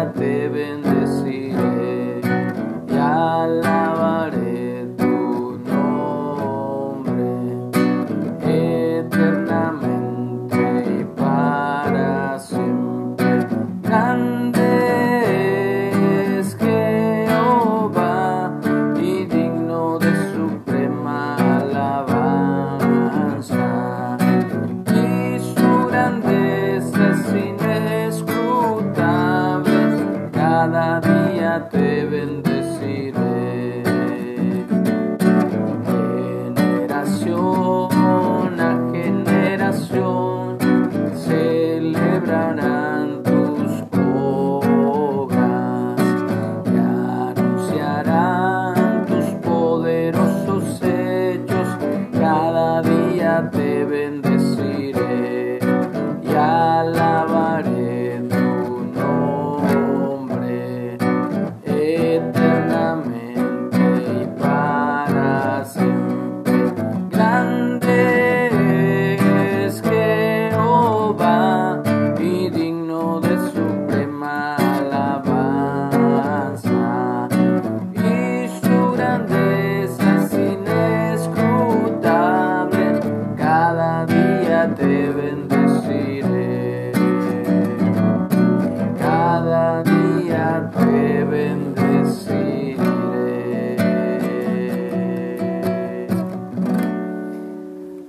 te bendeciré y alabaré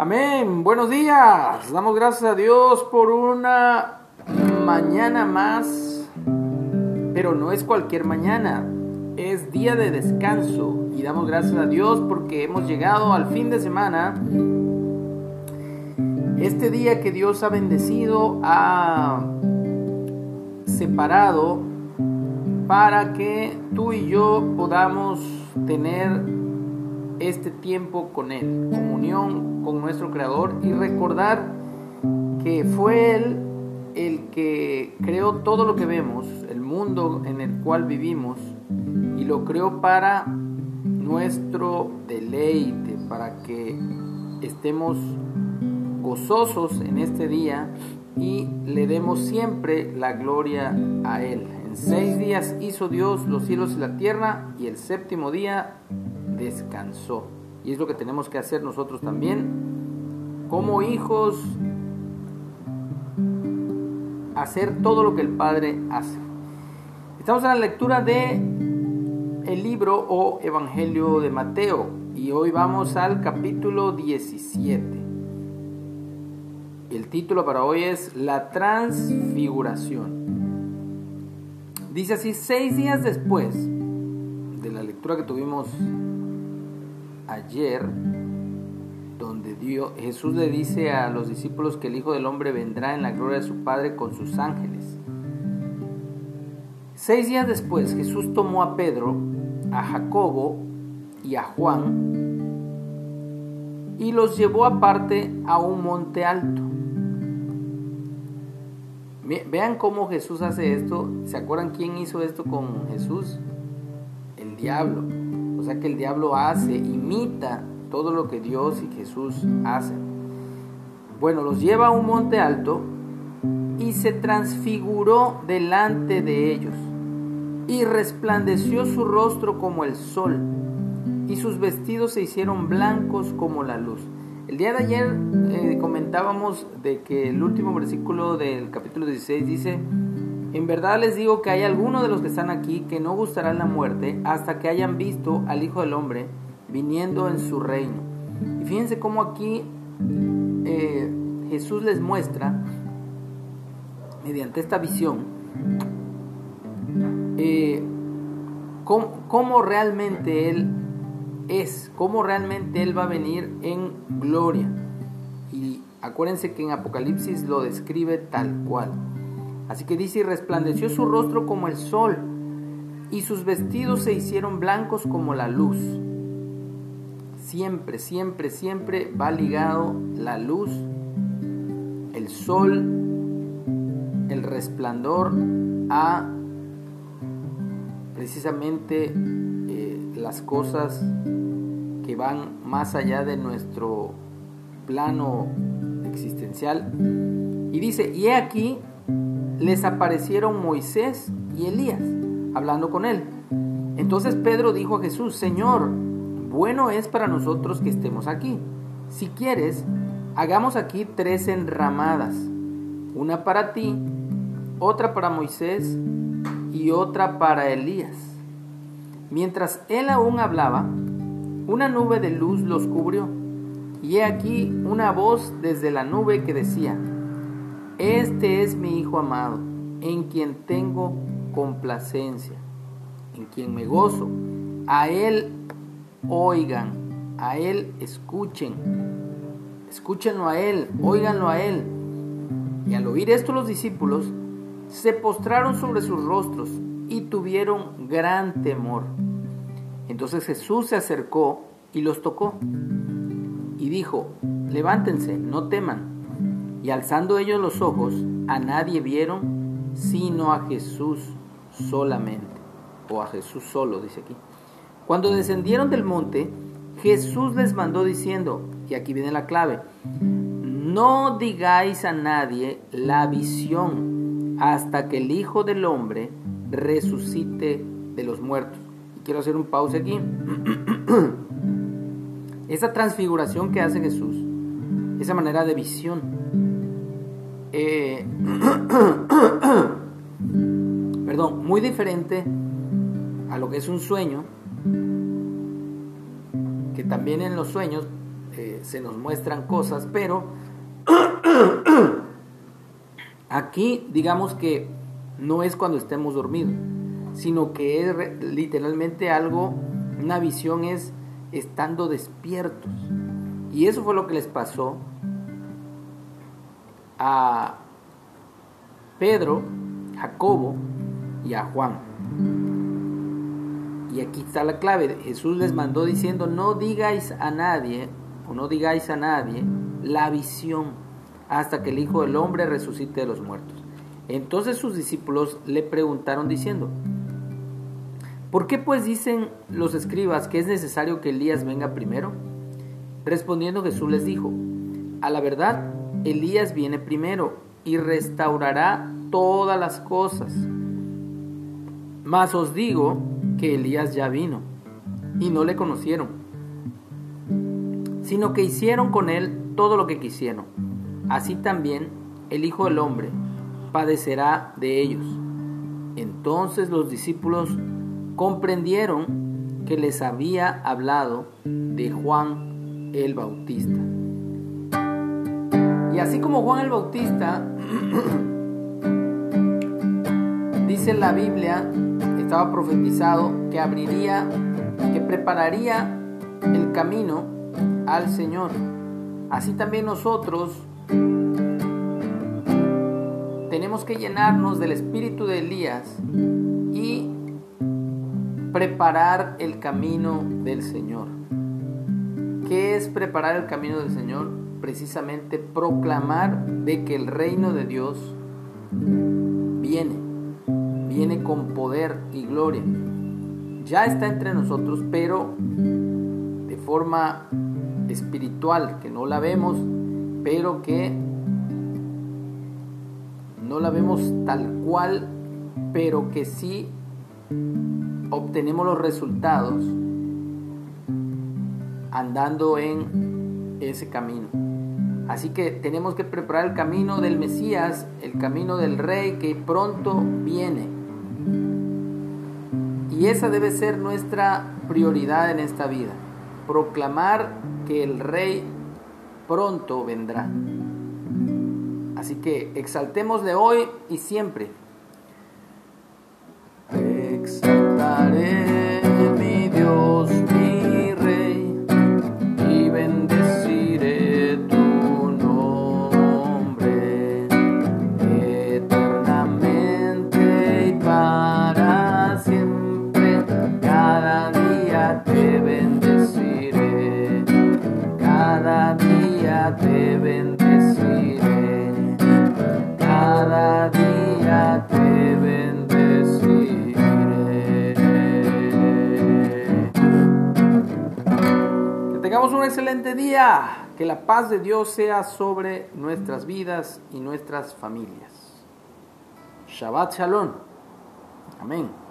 Amén. Buenos días. Damos gracias a Dios por una mañana más. Pero no es cualquier mañana. Es día de descanso. Y damos gracias a Dios porque hemos llegado al fin de semana. Este día que Dios ha bendecido, ha separado para que tú y yo podamos tener este tiempo con Él, comunión con nuestro Creador y recordar que fue Él el que creó todo lo que vemos, el mundo en el cual vivimos, y lo creó para nuestro deleite, para que estemos gozosos en este día y le demos siempre la gloria a Él. En seis días hizo Dios los cielos y la tierra y el séptimo día descansó. Y es lo que tenemos que hacer nosotros también como hijos, hacer todo lo que el Padre hace. Estamos en la lectura de el libro o Evangelio de Mateo y hoy vamos al capítulo 17. El título para hoy es La transfiguración. Dice así, seis días después de la lectura que tuvimos ayer, donde Dios, Jesús le dice a los discípulos que el Hijo del Hombre vendrá en la gloria de su Padre con sus ángeles. Seis días después, Jesús tomó a Pedro, a Jacobo y a Juan y los llevó aparte a un monte alto. Vean cómo Jesús hace esto. ¿Se acuerdan quién hizo esto con Jesús? El diablo. O sea que el diablo hace, imita todo lo que Dios y Jesús hacen. Bueno, los lleva a un monte alto y se transfiguró delante de ellos y resplandeció su rostro como el sol y sus vestidos se hicieron blancos como la luz. El día de ayer eh, comentábamos de que el último versículo del capítulo 16 dice, en verdad les digo que hay algunos de los que están aquí que no gustarán la muerte hasta que hayan visto al Hijo del Hombre viniendo en su reino. Y fíjense cómo aquí eh, Jesús les muestra, mediante esta visión, eh, cómo, cómo realmente Él es, cómo realmente Él va a venir en gloria. Y acuérdense que en Apocalipsis lo describe tal cual. Así que dice, y resplandeció su rostro como el sol, y sus vestidos se hicieron blancos como la luz. Siempre, siempre, siempre va ligado la luz, el sol, el resplandor a precisamente eh, las cosas que van más allá de nuestro plano existencial. Y dice, y he aquí les aparecieron Moisés y Elías, hablando con él. Entonces Pedro dijo a Jesús, Señor, bueno es para nosotros que estemos aquí. Si quieres, hagamos aquí tres enramadas, una para ti, otra para Moisés y otra para Elías. Mientras él aún hablaba, una nube de luz los cubrió, y he aquí una voz desde la nube que decía, Este es mi Hijo amado, en quien tengo complacencia, en quien me gozo. A Él oigan, a Él escuchen, escúchenlo a Él, oíganlo a Él. Y al oír esto los discípulos se postraron sobre sus rostros y tuvieron gran temor. Entonces Jesús se acercó y los tocó y dijo, levántense, no teman. Y alzando ellos los ojos, a nadie vieron sino a Jesús solamente, o a Jesús solo, dice aquí. Cuando descendieron del monte, Jesús les mandó diciendo, y aquí viene la clave, no digáis a nadie la visión hasta que el Hijo del Hombre resucite de los muertos. Y quiero hacer un pause aquí. esa transfiguración que hace Jesús, esa manera de visión, eh, perdón, muy diferente a lo que es un sueño, que también en los sueños eh, se nos muestran cosas, pero aquí digamos que no es cuando estemos dormidos, sino que es literalmente algo, una visión es estando despiertos. Y eso fue lo que les pasó a Pedro, Jacobo y a Juan. Y aquí está la clave. Jesús les mandó diciendo, no digáis a nadie, o no digáis a nadie, la visión hasta que el Hijo del Hombre resucite de los muertos. Entonces sus discípulos le preguntaron diciendo, ¿Por qué pues dicen los escribas que es necesario que Elías venga primero? Respondiendo Jesús les dijo, a la verdad, Elías viene primero y restaurará todas las cosas. Mas os digo que Elías ya vino y no le conocieron, sino que hicieron con él todo lo que quisieron. Así también el Hijo del Hombre padecerá de ellos. Entonces los discípulos comprendieron que les había hablado de Juan el Bautista. Y así como Juan el Bautista, dice la Biblia, estaba profetizado que abriría, que prepararía el camino al Señor. Así también nosotros tenemos que llenarnos del espíritu de Elías y preparar el camino del Señor. ¿Qué es preparar el camino del Señor? Precisamente proclamar de que el reino de Dios viene, viene con poder y gloria. Ya está entre nosotros, pero de forma espiritual, que no la vemos, pero que no la vemos tal cual, pero que sí obtenemos los resultados andando en ese camino. Así que tenemos que preparar el camino del Mesías, el camino del Rey que pronto viene. Y esa debe ser nuestra prioridad en esta vida. Proclamar que el Rey pronto vendrá. Así que exaltémosle hoy y siempre. Exaltaré cada día te tengamos un excelente día. Que la paz de Dios sea sobre nuestras vidas y nuestras familias. Shabbat Shalom. Amén.